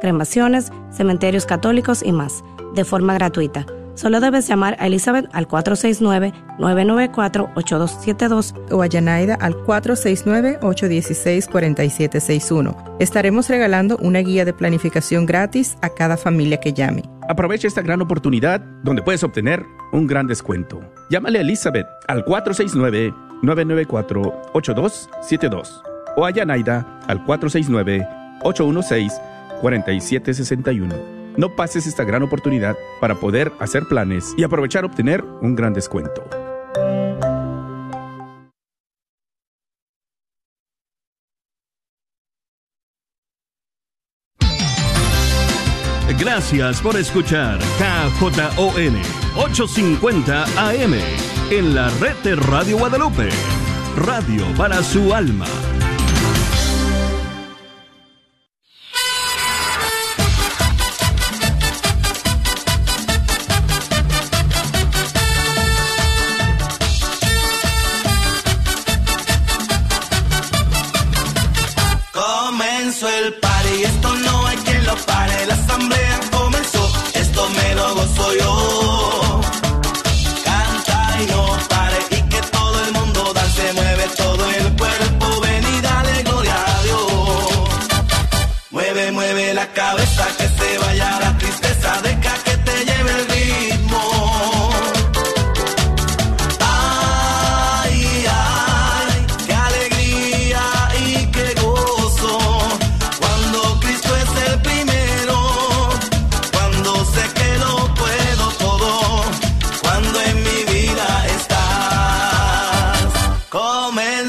cremaciones, cementerios católicos y más, de forma gratuita. Solo debes llamar a Elizabeth al 469-994-8272 o a Yanaida al 469-816-4761. Estaremos regalando una guía de planificación gratis a cada familia que llame. Aprovecha esta gran oportunidad donde puedes obtener un gran descuento. Llámale a Elizabeth al 469-994-8272 o a Yanaida al 469-816-4761. No pases esta gran oportunidad para poder hacer planes y aprovechar obtener un gran descuento. Gracias por escuchar KJON 850 AM en la red de Radio Guadalupe. Radio para su alma.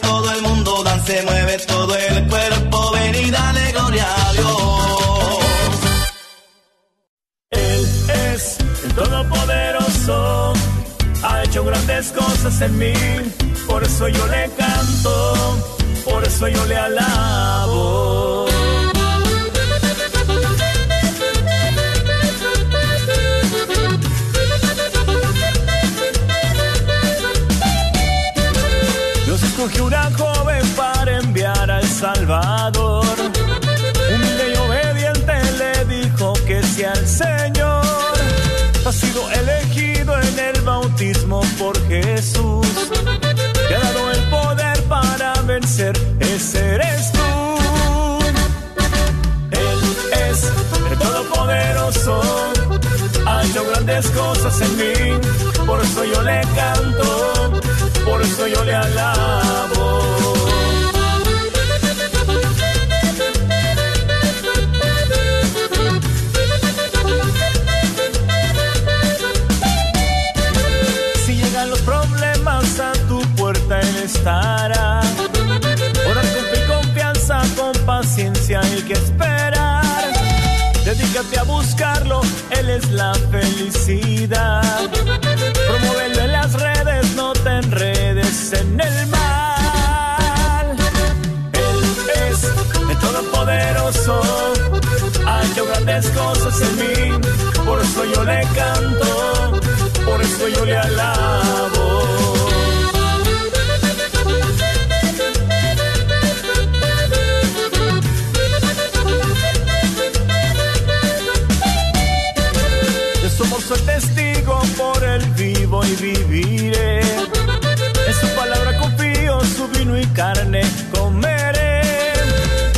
todo el mundo dance, mueve todo el cuerpo, ven dale gloria a Dios. Él es el Todopoderoso, ha hecho grandes cosas en mí, por eso yo le canto, por eso yo le alabo. Escogió una joven para enviar al Salvador. Humilde y obediente le dijo que si al Señor ha sido elegido en el bautismo por Jesús. Te ha dado el poder para vencer, ese eres tú. Él es el Todopoderoso, ha hecho grandes cosas en mí, por eso yo le canto, por eso yo le alabo. Vida. Promoverlo en las redes, no te enredes en el mal. Él es el Todopoderoso, ha hecho grandes cosas en mí, por eso yo le canto, por eso yo le alabo. Carne comeré.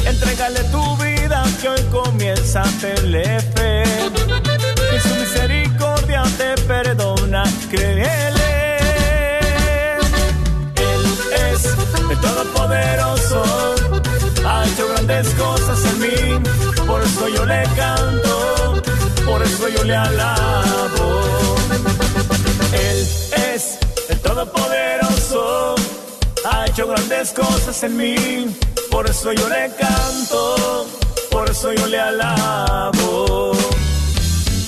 Entrégale tu vida que hoy comienza a tener fe. Que su misericordia te perdona, créele. Él es el Todopoderoso, ha hecho grandes cosas en mí, por eso yo le canto, por eso yo le alabo. Él es el Todopoderoso, hecho grandes cosas en mí, por eso yo le canto, por eso yo le alabo.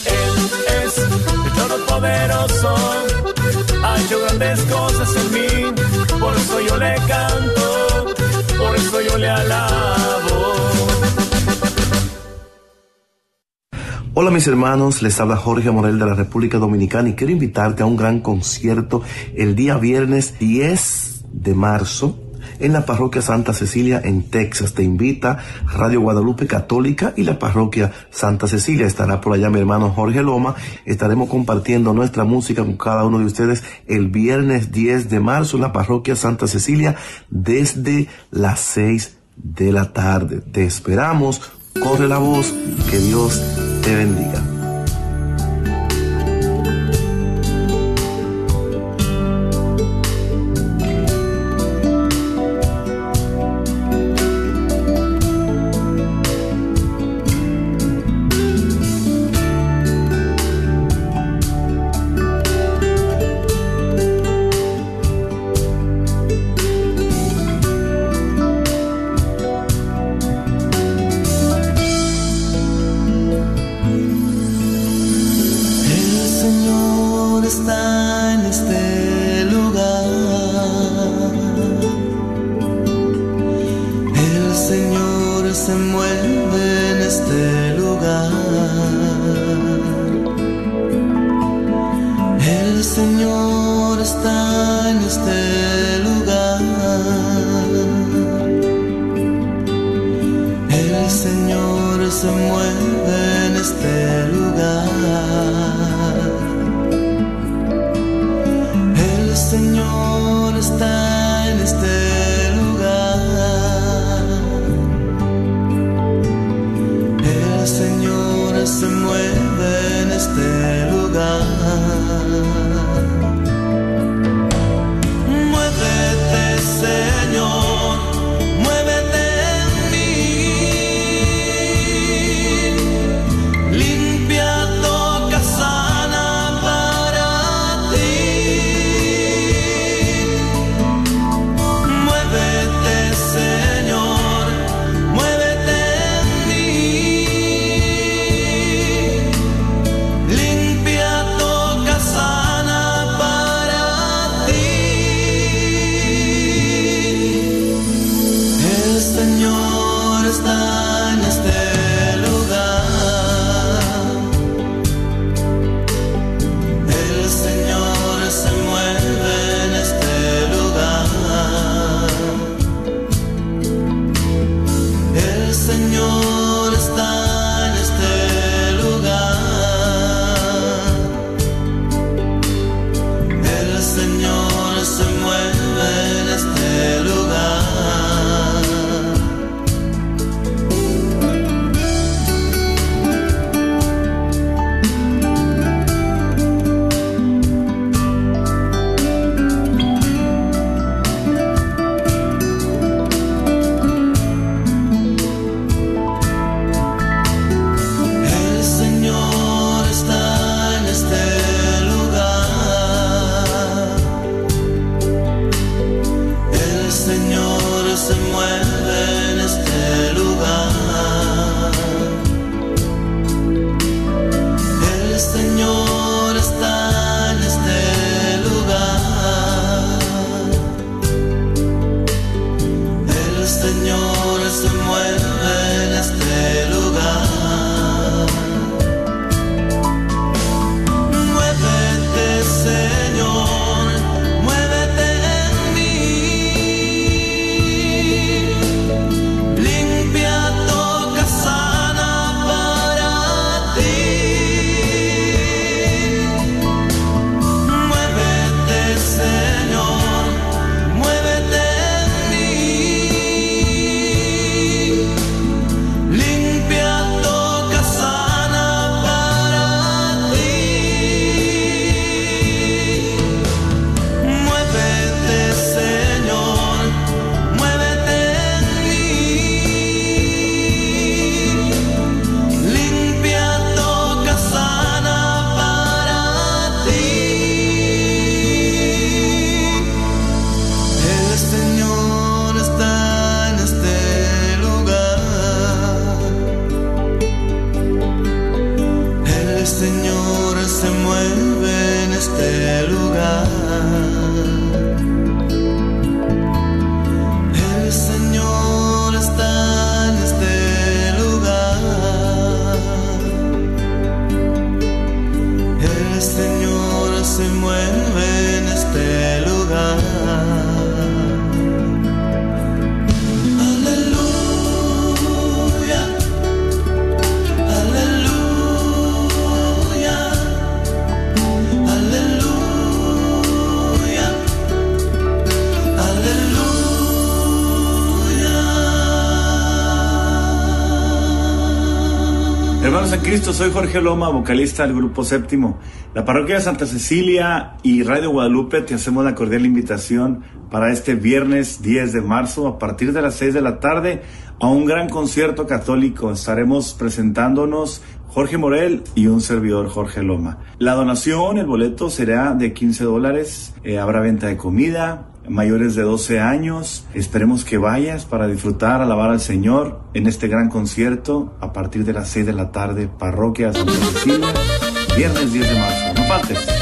Él es el Todopoderoso, ha hecho grandes cosas en mí, por eso yo le canto, por eso yo le alabo. Hola mis hermanos, les habla Jorge Morel de la República Dominicana y quiero invitarte a un gran concierto el día viernes 10 de marzo en la parroquia Santa Cecilia en Texas. Te invita Radio Guadalupe Católica y la parroquia Santa Cecilia. Estará por allá mi hermano Jorge Loma. Estaremos compartiendo nuestra música con cada uno de ustedes el viernes 10 de marzo en la parroquia Santa Cecilia desde las 6 de la tarde. Te esperamos. Corre la voz. Que Dios te bendiga. Soy Jorge Loma, vocalista del Grupo Séptimo. La parroquia de Santa Cecilia y Radio Guadalupe te hacemos la cordial invitación para este viernes 10 de marzo a partir de las 6 de la tarde a un gran concierto católico. Estaremos presentándonos Jorge Morel y un servidor Jorge Loma. La donación, el boleto será de 15 dólares. Eh, habrá venta de comida, mayores de 12 años. Esperemos que vayas para disfrutar, alabar al Señor en este gran concierto a partir de las 6 de la tarde, Parroquia Santa Cecilia, viernes 10 de marzo. No faltes.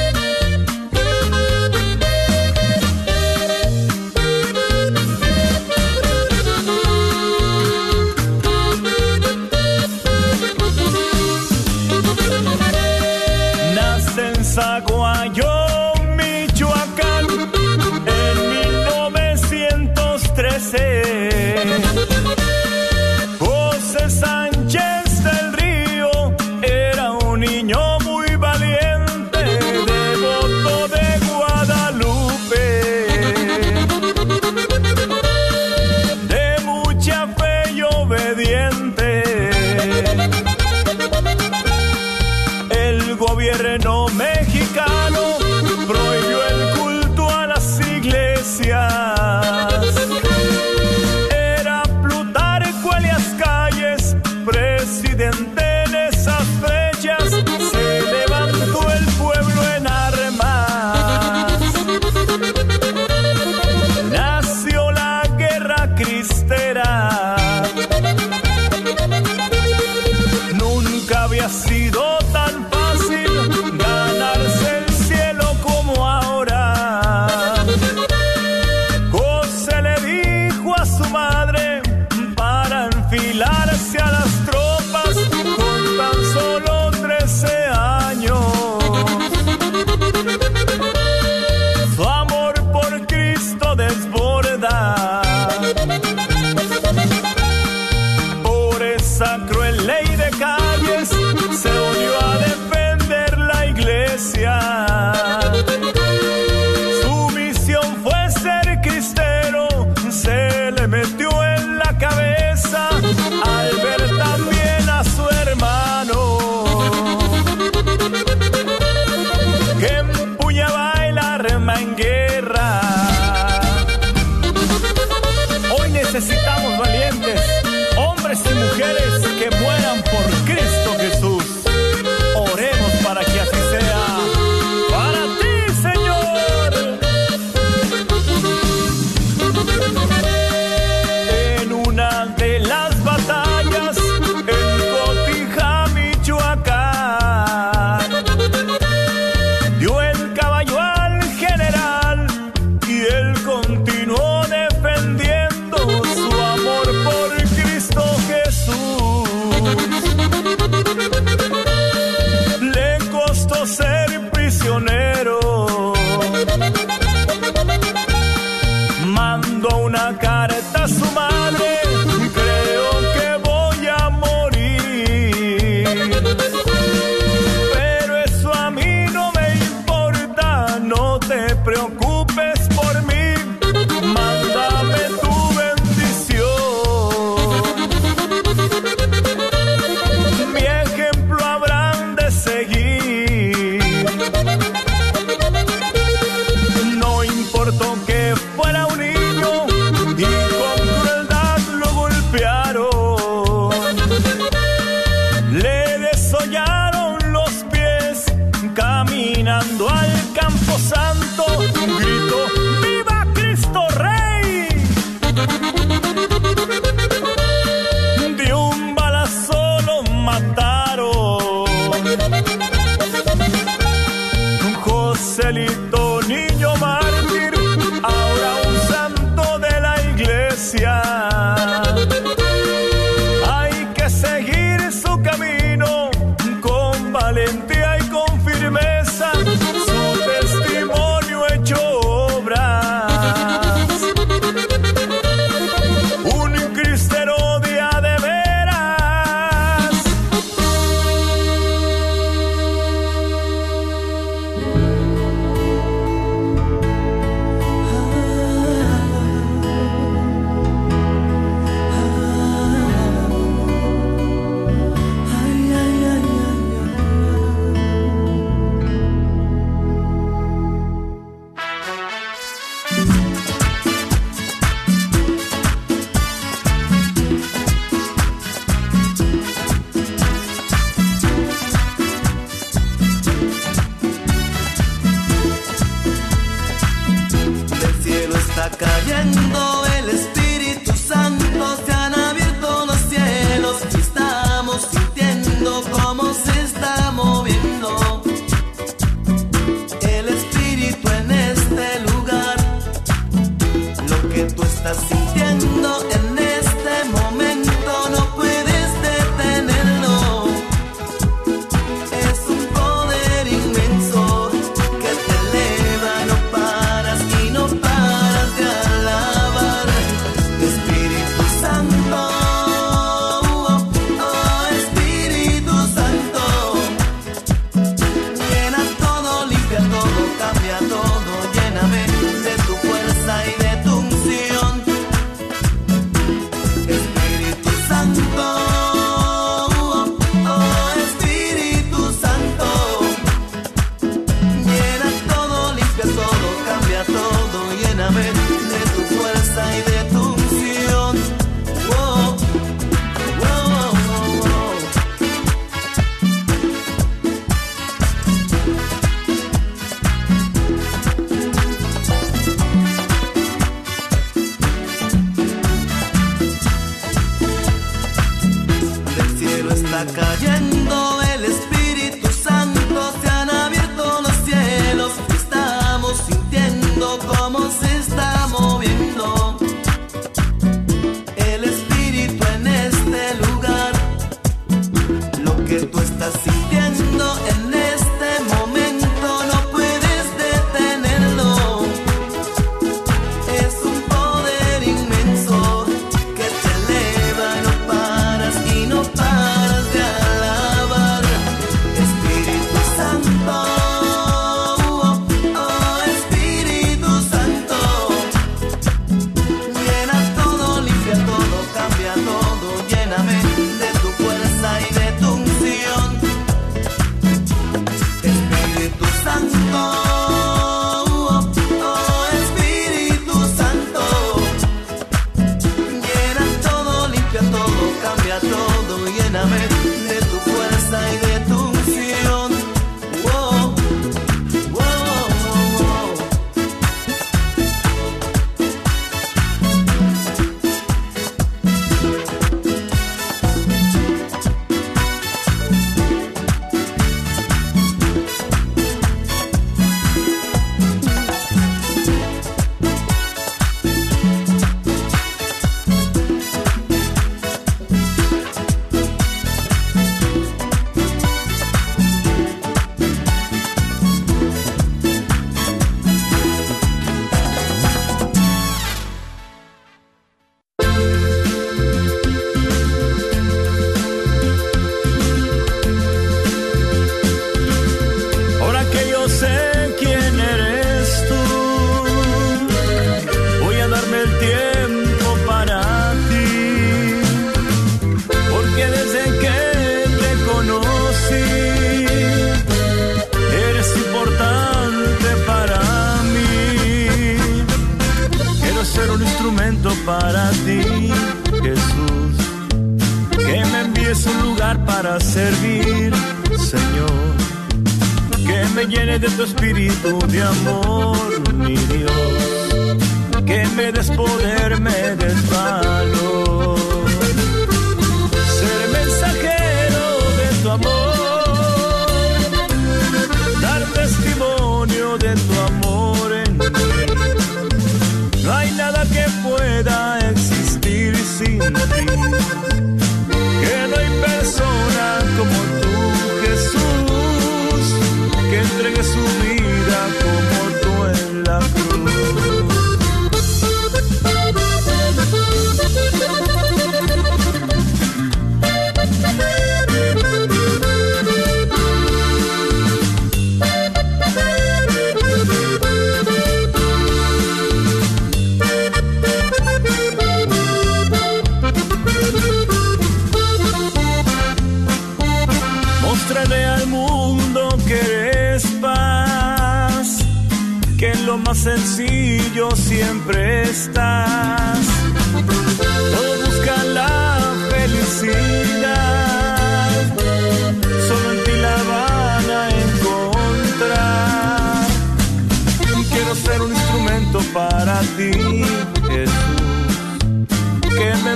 Cielo está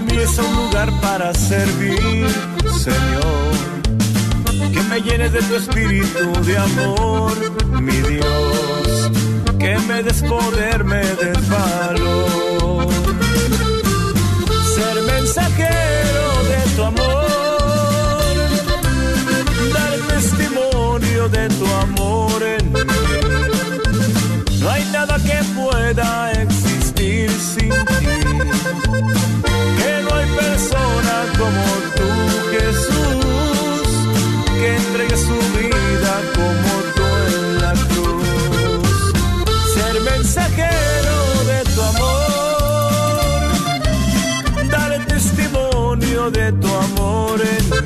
envíes a un lugar para servir, Señor, que me llenes de tu espíritu de amor, mi Dios, que me des poder, me des valor, ser mensajero de tu amor, dar testimonio de tu amor en mí. No hay nada que pueda existir sin ti. Persona como tú, Jesús, que entregue su vida como tú en la cruz. Ser mensajero de tu amor, dar testimonio de tu amor en mí.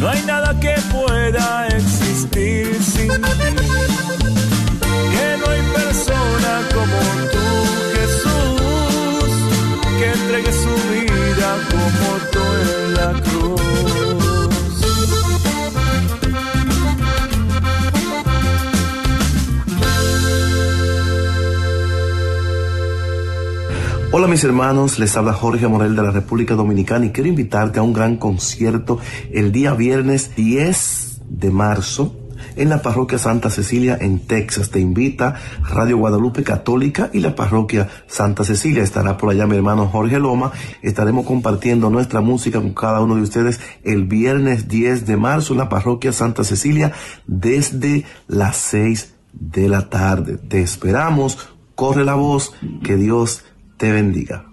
No hay nada que pueda existir sin ti Hola mis hermanos, les habla Jorge Morel de la República Dominicana y quiero invitarte a un gran concierto el día viernes 10 de marzo en la parroquia Santa Cecilia en Texas. Te invita Radio Guadalupe Católica y la parroquia Santa Cecilia. Estará por allá mi hermano Jorge Loma. Estaremos compartiendo nuestra música con cada uno de ustedes el viernes 10 de marzo en la parroquia Santa Cecilia desde las 6 de la tarde. Te esperamos. Corre la voz. Que Dios te bendiga.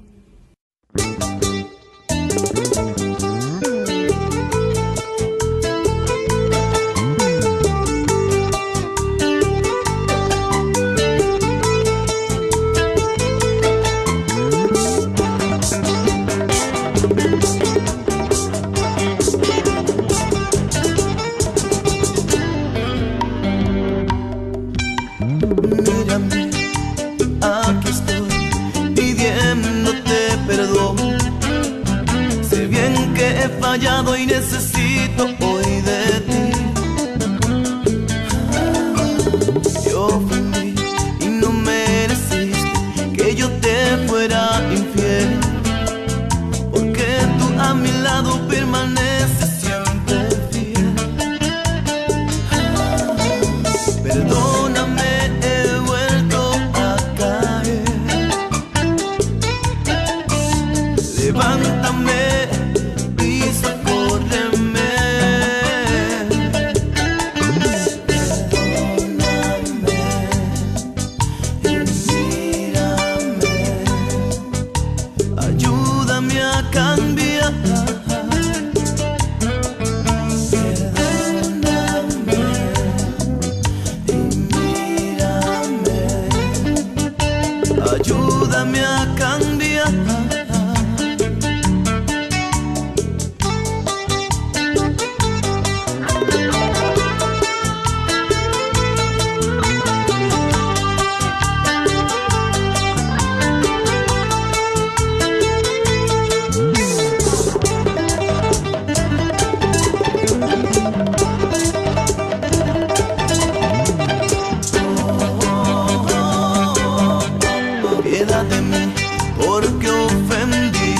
Porque ofendí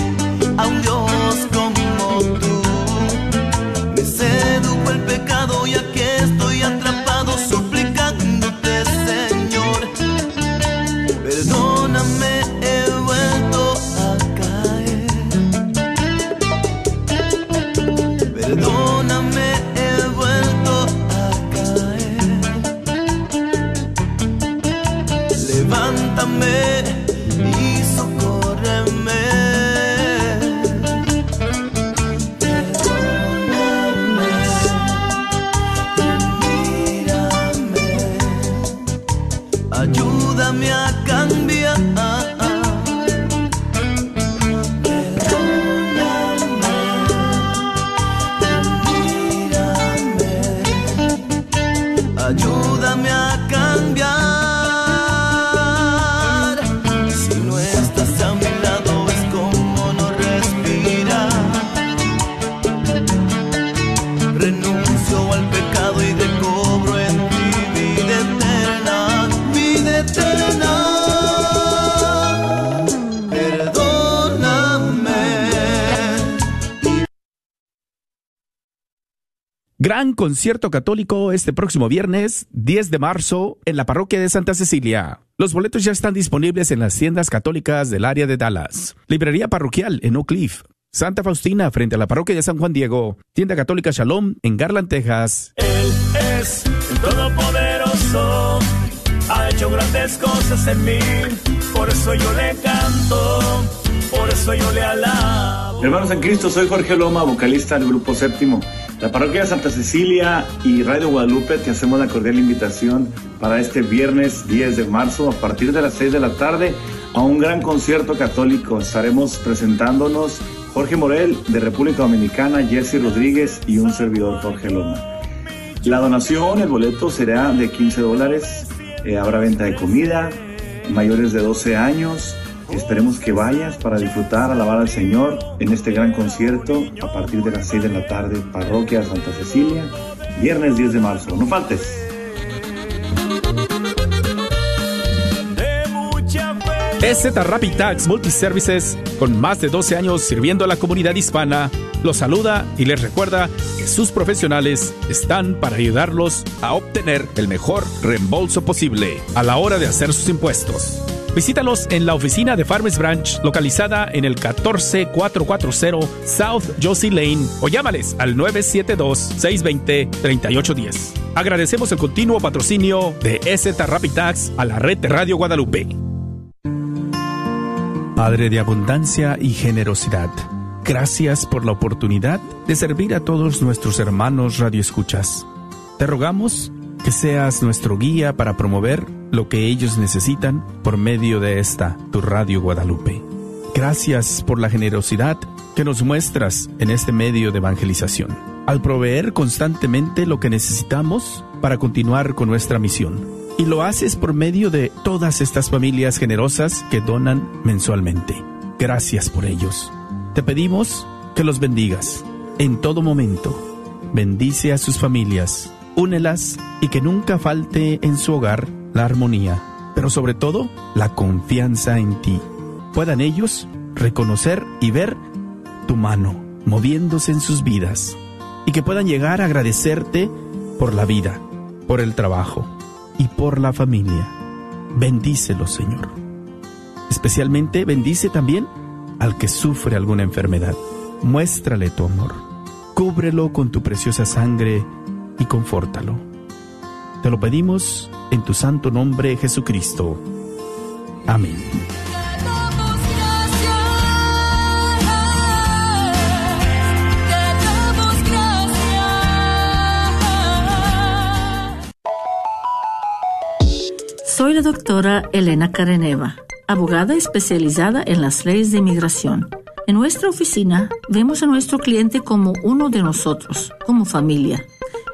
a un Dios concierto católico este próximo viernes 10 de marzo en la parroquia de Santa Cecilia. Los boletos ya están disponibles en las tiendas católicas del área de Dallas. Librería parroquial en Oak Cliff. Santa Faustina frente a la parroquia de San Juan Diego. Tienda católica Shalom en Garland, Texas. Él es el Todopoderoso, ha hecho grandes cosas en mí, por eso yo le canto, por eso yo le alabo. Hermanos en Cristo, soy Jorge Loma, vocalista del grupo Séptimo. La parroquia de Santa Cecilia y Radio Guadalupe te hacemos la cordial invitación para este viernes 10 de marzo a partir de las 6 de la tarde a un gran concierto católico. Estaremos presentándonos Jorge Morel de República Dominicana, Jesse Rodríguez y un servidor Jorge Loma. La donación, el boleto será de 15 dólares. Eh, habrá venta de comida, mayores de 12 años. Esperemos que vayas para disfrutar, alabar al Señor en este gran concierto a partir de las 6 de la tarde, Parroquia Santa Cecilia, viernes 10 de marzo. No faltes. EZ Rapid Tax Multiservices, con más de 12 años sirviendo a la comunidad hispana, los saluda y les recuerda que sus profesionales están para ayudarlos a obtener el mejor reembolso posible a la hora de hacer sus impuestos. Visítalos en la oficina de Farmers Branch, localizada en el 14440 South Josie Lane, o llámales al 972-620-3810. Agradecemos el continuo patrocinio de EZ Rapid Tax a la red de Radio Guadalupe. Padre de abundancia y generosidad, gracias por la oportunidad de servir a todos nuestros hermanos radioescuchas. Te rogamos que seas nuestro guía para promover lo que ellos necesitan por medio de esta, tu Radio Guadalupe. Gracias por la generosidad que nos muestras en este medio de evangelización, al proveer constantemente lo que necesitamos para continuar con nuestra misión y lo haces por medio de todas estas familias generosas que donan mensualmente. Gracias por ellos. Te pedimos que los bendigas en todo momento. Bendice a sus familias, únelas y que nunca falte en su hogar la armonía, pero sobre todo la confianza en ti. Puedan ellos reconocer y ver tu mano moviéndose en sus vidas y que puedan llegar a agradecerte por la vida, por el trabajo, y por la familia. Bendícelo, Señor. Especialmente bendice también al que sufre alguna enfermedad. Muéstrale tu amor. Cúbrelo con tu preciosa sangre y confórtalo. Te lo pedimos en tu santo nombre, Jesucristo. Amén. Soy la doctora Elena Careneva, abogada especializada en las leyes de inmigración. En nuestra oficina vemos a nuestro cliente como uno de nosotros, como familia.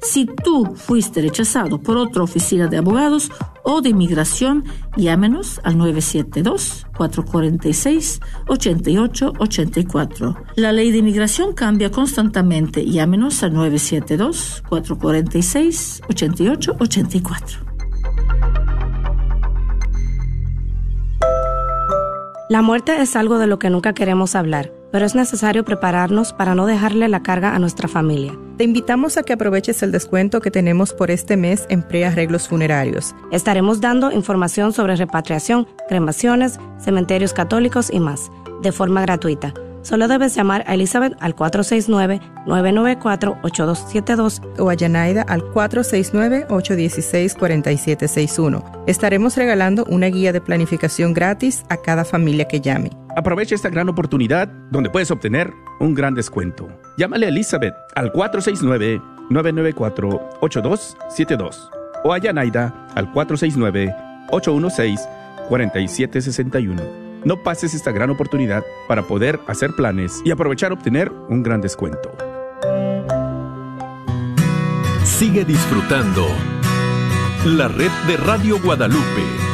Si tú fuiste rechazado por otra oficina de abogados o de inmigración, llámenos al 972-446-8884. La ley de inmigración cambia constantemente. Llámenos al 972-446-8884. La muerte es algo de lo que nunca queremos hablar, pero es necesario prepararnos para no dejarle la carga a nuestra familia. Te invitamos a que aproveches el descuento que tenemos por este mes en prearreglos funerarios. Estaremos dando información sobre repatriación, cremaciones, cementerios católicos y más, de forma gratuita. Solo debes llamar a Elizabeth al 469-994-8272 o a Yanaida al 469-816-4761. Estaremos regalando una guía de planificación gratis a cada familia que llame. Aprovecha esta gran oportunidad donde puedes obtener un gran descuento. Llámale a Elizabeth al 469-994-8272 o a Yanaida al 469-816-4761. No pases esta gran oportunidad para poder hacer planes y aprovechar obtener un gran descuento. Sigue disfrutando la red de Radio Guadalupe.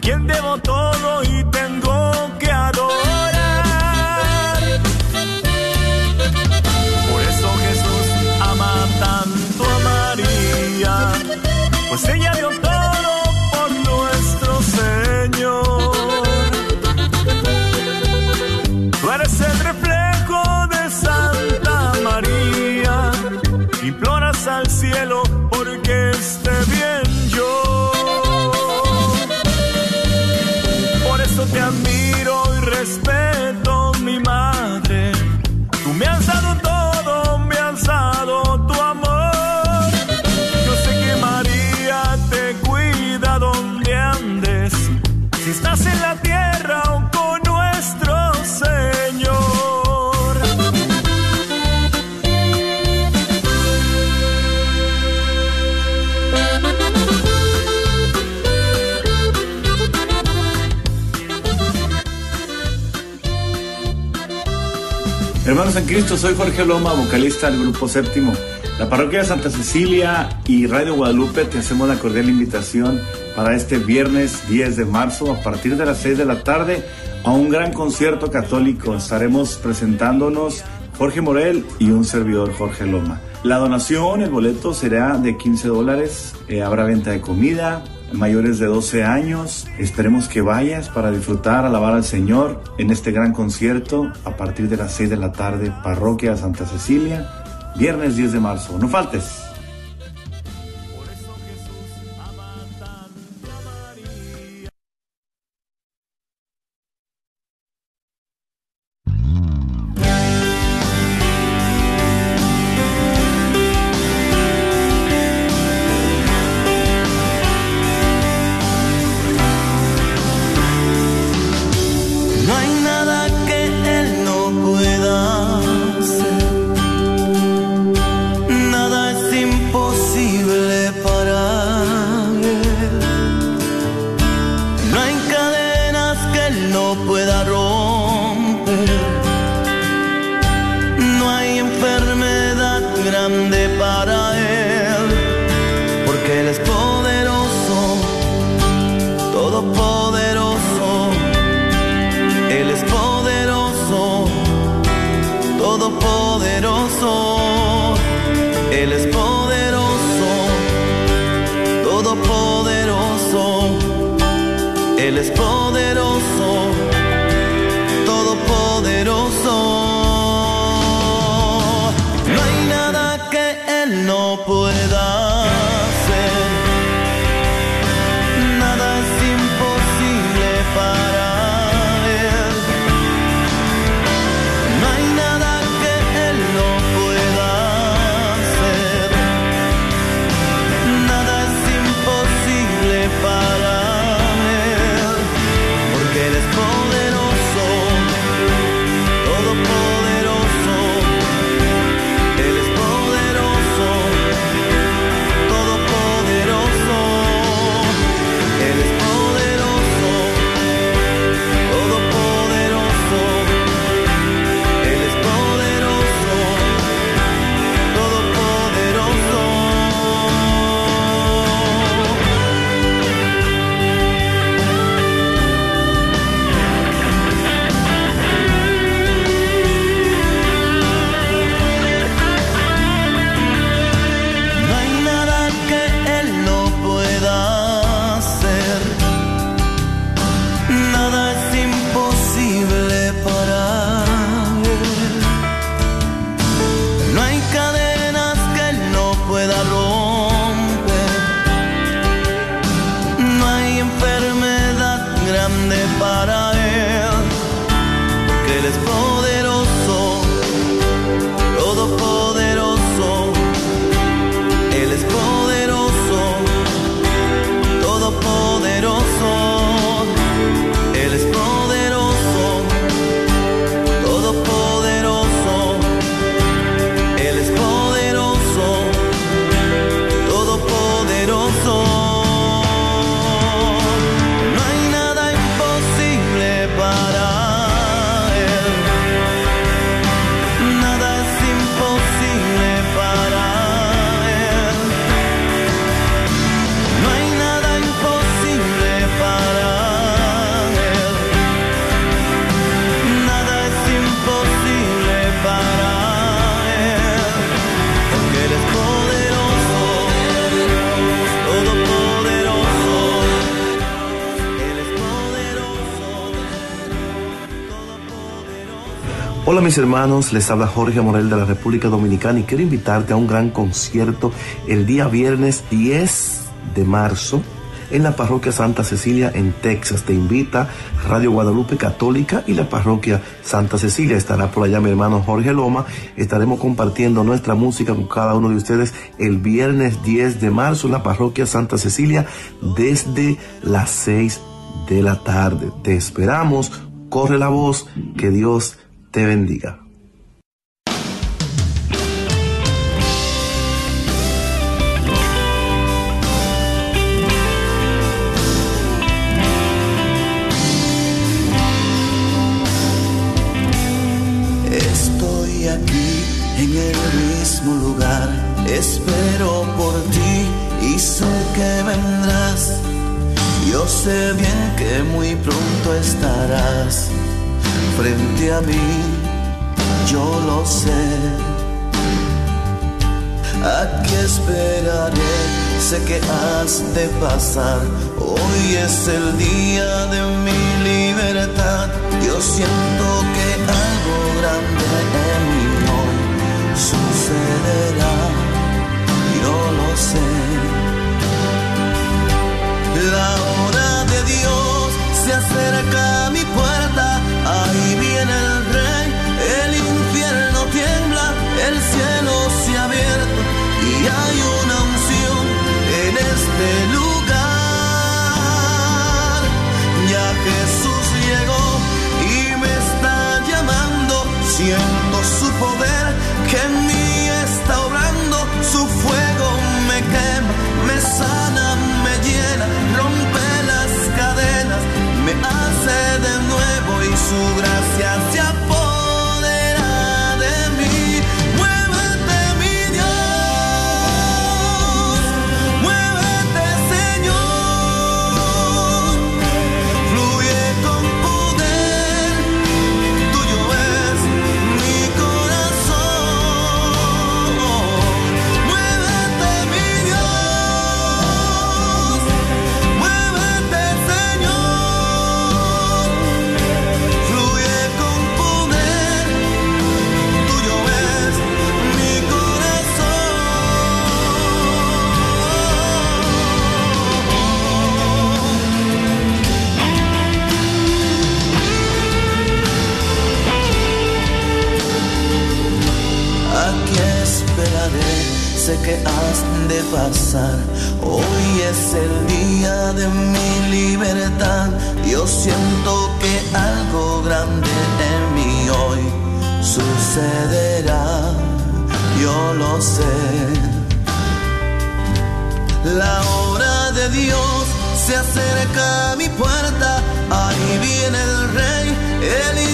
叫んでも遠い estás en la tierra con nuestro Señor. Hermanos en Cristo, soy Jorge Loma, vocalista del grupo séptimo. La Parroquia de Santa Cecilia y Radio Guadalupe te hacemos la cordial invitación para este viernes 10 de marzo a partir de las 6 de la tarde a un gran concierto católico. Estaremos presentándonos Jorge Morel y un servidor Jorge Loma. La donación, el boleto será de 15 dólares, eh, habrá venta de comida, mayores de 12 años. Esperemos que vayas para disfrutar, alabar al Señor en este gran concierto a partir de las 6 de la tarde, Parroquia de Santa Cecilia viernes 10 de marzo. No faltes. Hola mis hermanos, les habla Jorge Morel de la República Dominicana y quiero invitarte a un gran concierto el día viernes 10 de marzo en la parroquia Santa Cecilia en Texas. Te invita Radio Guadalupe Católica y la parroquia Santa Cecilia. Estará por allá mi hermano Jorge Loma. Estaremos compartiendo nuestra música con cada uno de ustedes el viernes 10 de marzo en la parroquia Santa Cecilia desde las 6 de la tarde. Te esperamos. Corre la voz. Que Dios te bendiga. Frente a mí, yo lo sé. Aquí esperaré, sé que has de pasar. Hoy es el día de mi libertad. Yo siento que algo grande en mí hoy sucederá. Yo lo sé. La hora de Dios se acerca su gracia se sé que has de pasar. Hoy es el día de mi libertad. Yo siento que algo grande en mí hoy sucederá. Yo lo sé. La hora de Dios se acerca a mi puerta. Ahí viene el rey, el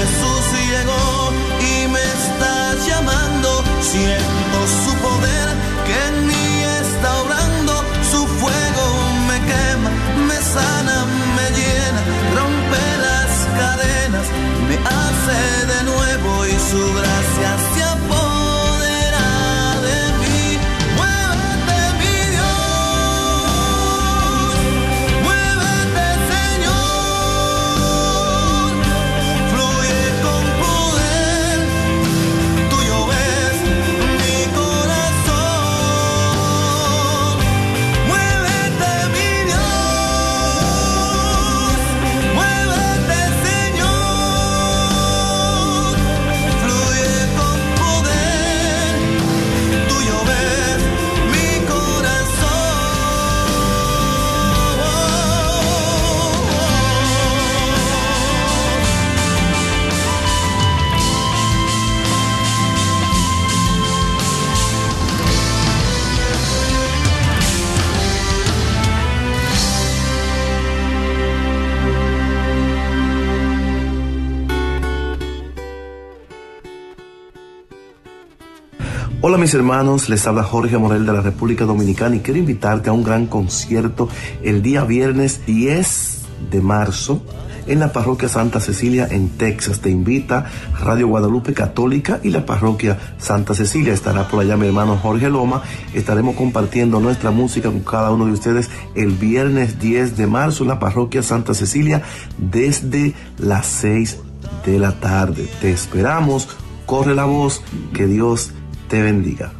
Jesús llegó y me está llamando, siento Hola mis hermanos, les habla Jorge Morel de la República Dominicana y quiero invitarte a un gran concierto el día viernes 10 de marzo en la parroquia Santa Cecilia en Texas. Te invita Radio Guadalupe Católica y la parroquia Santa Cecilia. Estará por allá mi hermano Jorge Loma. Estaremos compartiendo nuestra música con cada uno de ustedes el viernes 10 de marzo en la parroquia Santa Cecilia desde las 6 de la tarde. Te esperamos. Corre la voz. Que Dios te bendiga.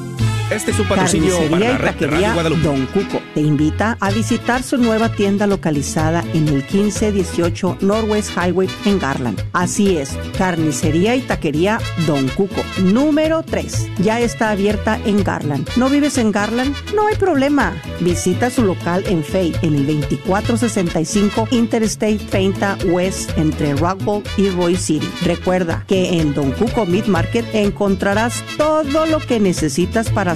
Este es un patrocinio para Carnicería la y Taquería. Don Cuco te invita a visitar su nueva tienda localizada en el 1518 Northwest Highway en Garland. Así es, Carnicería y Taquería Don Cuco, número 3. Ya está abierta en Garland. ¿No vives en Garland? No hay problema. Visita su local en Fay en el 2465 Interstate 30 West entre Rockville y Roy City. Recuerda que en Don Cuco Meat Market encontrarás todo lo que necesitas para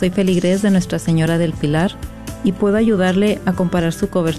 soy feligrés de Nuestra Señora del Pilar y puedo ayudarle a comparar su cobertura